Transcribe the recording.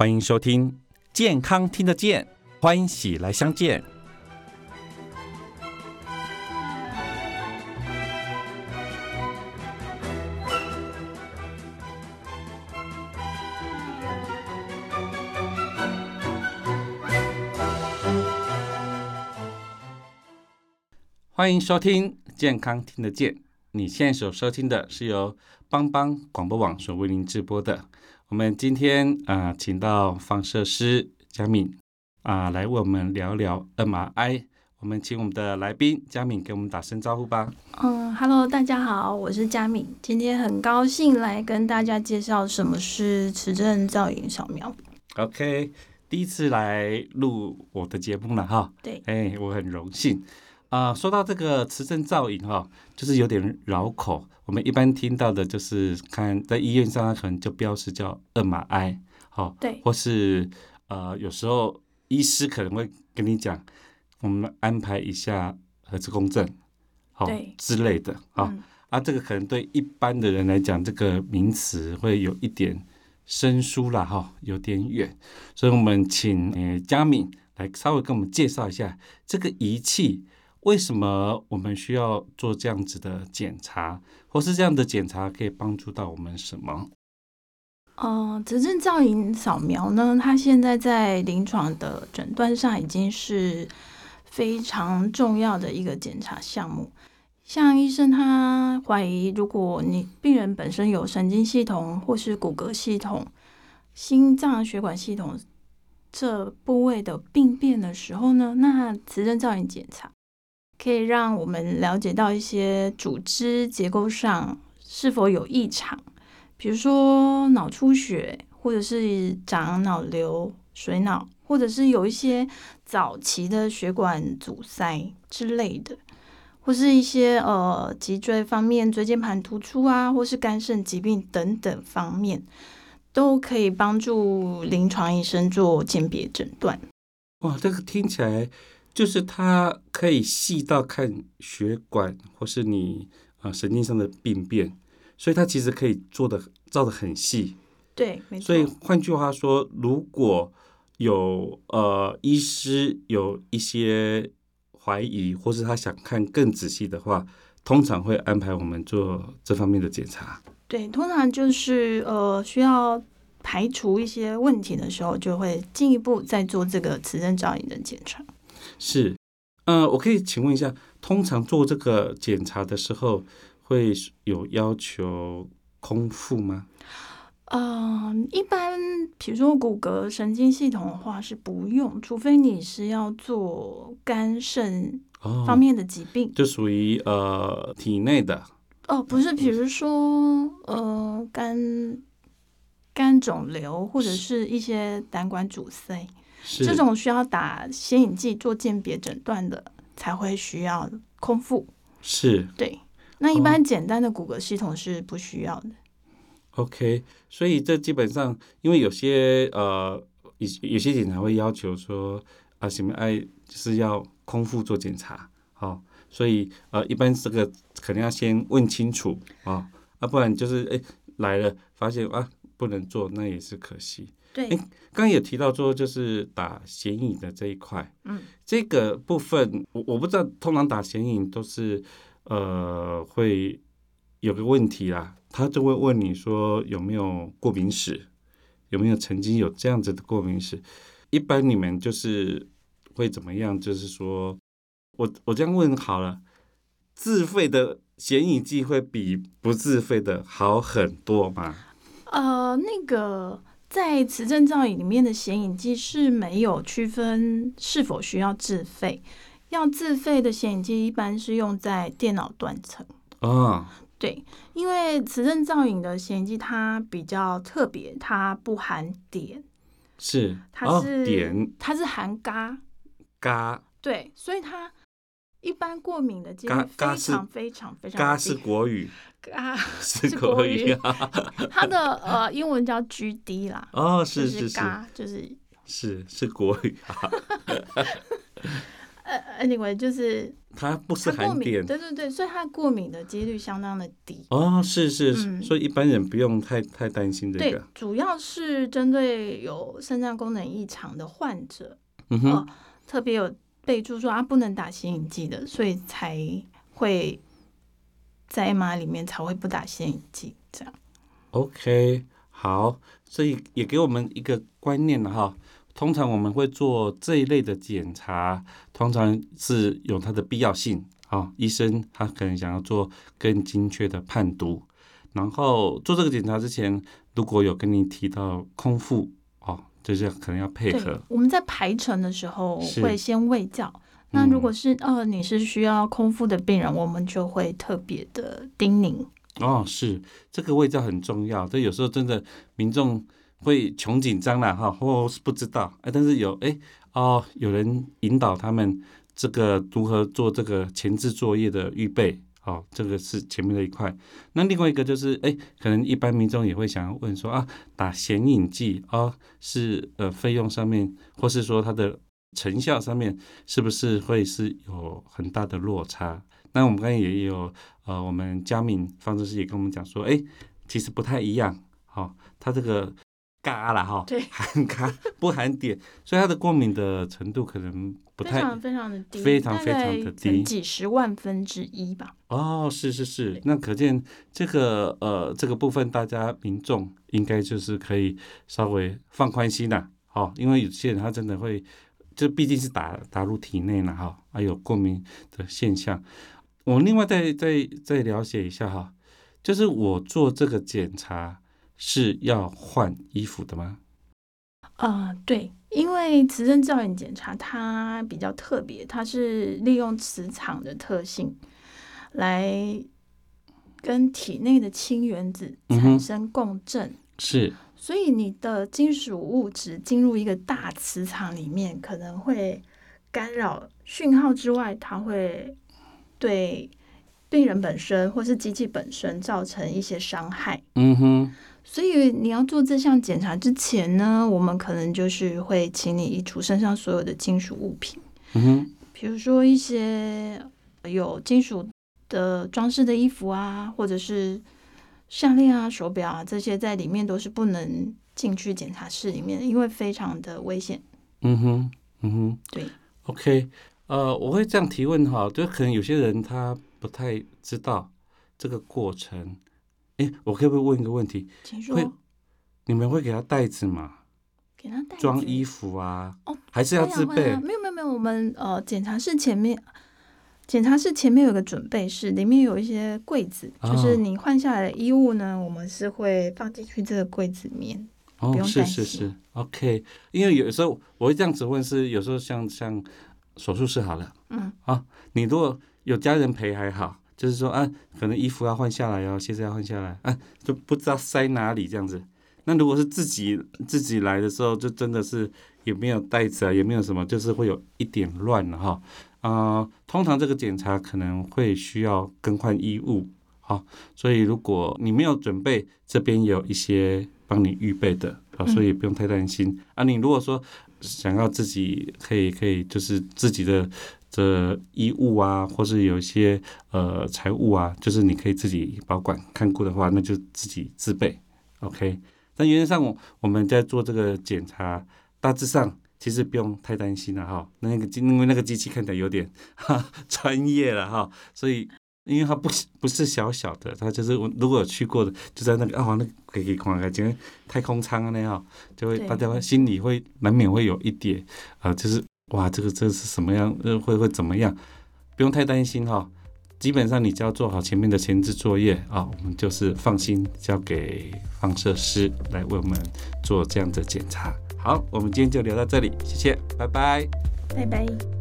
欢迎收听《健康听得见》，欢喜来相见。欢迎收听《健康听得见》。你现在所收听的是由邦邦广播网所为您直播的。我们今天啊，请到放射师佳敏啊，来为我们聊聊 MRI。我们请我们的来宾佳敏给我们打声招呼吧。嗯，Hello，大家好，我是佳敏，今天很高兴来跟大家介绍什么是磁振造影扫描。OK，第一次来录我的节目了哈。对，哎，我很荣幸。啊、说到这个磁振造影哈，就是有点绕口。我们一般听到的就是看在医院上，它可能就标示叫二马 I，好、对或是呃，有时候医师可能会跟你讲，我们安排一下核磁共振，好、对之类的啊、嗯啊，这个可能对一般的人来讲，这个名词会有一点生疏啦，哈，有点远，所以我们请呃佳敏来稍微跟我们介绍一下这个仪器。为什么我们需要做这样子的检查，或是这样的检查可以帮助到我们什么？呃，磁振造影扫描呢，它现在在临床的诊断上已经是非常重要的一个检查项目。像医生他怀疑，如果你病人本身有神经系统或是骨骼系统、心脏血管系统这部位的病变的时候呢，那磁振造影检查可以让我们了解到一些组织结构上是否有异常。比如说脑出血，或者是长脑瘤、水脑，或者是有一些早期的血管阻塞之类的，或是一些呃脊椎方面椎间盘突出啊，或是肝肾疾病等等方面，都可以帮助临床医生做鉴别诊断。哇，这个听起来就是它可以细到看血管或是你呃神经上的病变，所以它其实可以做的照的很细。对，没错所以。换句话说，如果有呃医师有一些怀疑，或是他想看更仔细的话，通常会安排我们做这方面的检查。对，通常就是呃需要排除一些问题的时候，就会进一步再做这个磁振造影的检查。是，呃，我可以请问一下，通常做这个检查的时候，会有要求空腹吗？嗯，一般比如说骨骼神经系统的话是不用，除非你是要做肝肾哦，方面的疾病。就属于呃体内的哦，不是，比如说呃肝肝肿瘤或者是一些胆管阻塞，是这种需要打显影剂做鉴别诊断的，才会需要空腹。是对，那一般简单的骨骼系统是不需要的。OK，所以这基本上，因为有些呃，有有些检查会要求说啊，什么哎，就是要空腹做检查，哦、所以呃，一般这个肯定要先问清楚啊，啊，不然就是哎来了发现啊不能做，那也是可惜。对刚刚有提到说，就是打显影的这一块，嗯，这个部分我我不知道，通常打显影都是呃会有个问题啦，他就会问你说有没有过敏史，有没有曾经有这样子的过敏史？一般你们就是会怎么样？就是说我我这样问好了，自费的显影剂会比不自费的好很多吗？呃，那个在磁振造影里面的显影剂是没有区分是否需要自费。要自费的显影剂一般是用在电脑断层，啊，对，因为磁振造影的显影剂它比较特别，它不含碘，是哦它是、碘它是含嘎，嘎对，所以它一般过敏的几率非常非常非常嘎是低国语，嘎，是是国国语。它的呃英文叫 GD 啦，哦，就是是是镉，就是是是国语啊。呃，anyway 就是它不是它过敏，含碘对对对，所以它过敏的几率相当的低。哦，是是，所以一般人不用太太担心这对个。，主要是针对有肾脏功能异常的患者，嗯哼，哦特别有备注说啊不能打显影剂的，所以才会在 M R 里面才会不打显影剂这样。OK，好，所以也给我们一个观念了哈。通常我们会做这一类的检查，通常是有它的必要性啊、医生他可能想要做更精确的判读，然后做这个检查之前，如果有跟你提到空腹，就是可能要配合。，我们在排程的时候会先喂教。那如嗯果是呃你是需要空腹的病人，我们就会特别的叮咛。哦，是这个味道很重要。这有时候真的民众会穷紧张啦，哈，或是不知道，哎，但是有哎哦，有人引导他们这个如何做这个前置作业的预备，哦，这个是前面的一块。那另外一个就是，哎，可能一般民众也会想要问说啊，打显影剂啊、是呃费用上面，或是说它的成效上面，是不是会是有很大的落差？那我们刚才也有呃，我们佳敏方程式也跟我们讲说，哎，其实不太一样，好、它这个嘎了哈，对含嘎不含碘，所以它的过敏的程度可能不太非常非常的低，非常非常的低几十万分之一吧。哦，是是是，那可见这个呃这个部分，大家民众应该就是可以稍微放宽心啦，哦，因为有些人他真的会，这毕竟是打打入体内了哈，还有过敏的现象。我另外再再再了解一下哈，就是我做这个检查是要换衣服的吗？呃，对，因为磁振造影检查它比较特别，它是利用磁场的特性来跟体内的氢原子产生共振，是所以你的金属物质进入一个大磁场里面，可能会干扰讯号之外，它会对病人本身或是机器本身造成一些伤害。嗯哼，所以你要做这项检查之前呢，我们可能就是会请你移除身上所有的金属物品，嗯哼，比如说一些有金属的装饰的衣服啊，或者是项链啊、手表啊，这些在里面都是不能进去检查室里面的，因为非常的危险。嗯哼，嗯哼。对，OK，呃，我会这样提问哈，就可能有些人他不太知道这个过程。诶，我可不可以问一个问题？请说，会你们会给他袋子吗？给他带装衣服服啊？哦，还是要自备啊啊？没有没有没有，我们呃检查室前面。检查室前面有个准备室，里面有一些柜子，哦就是你换下来的衣物呢，我们是会放进去这个柜子里面。哦是是是，OK。因为有时候我会这样子问，是有时候像像手术室好了，嗯，啊，你如果有家人陪还好，就是说啊，可能衣服要换下来哦，鞋子要换下来，啊，就不知道塞哪里这样子。那如果是自己自己来的时候，就真的是也没有袋子啊，也没有什么，就是会有一点乱了哈。啊、通常这个检查可能会需要更换衣物，好，所以如果你没有准备，这边有一些帮你预备的，啊，所以不用太担心、啊。你如果说想要自己可以可以就是自己的这衣物啊，或是有一些呃财物啊，就是你可以自己保管看顾的话，那就自己自备，OK。但原则上我我们在做这个检查，大致上其实不用太担心了哈。那个机因为那个机器看起来有点哈专业了哈，所以因为它不不是小小的，它就是我如果有去过的，就在那个哦那个可以看看，因为太空舱啊那样，就会大家心里会难免会有一点啊、就是哇这个这是什么样，呃会会怎么样？不用太担心哈。基本上你只要做好前面的前置作业啊，我们就是放心交给放射师来为我们做这样的检查。好，我们今天就聊到这里，谢谢，拜拜。拜拜。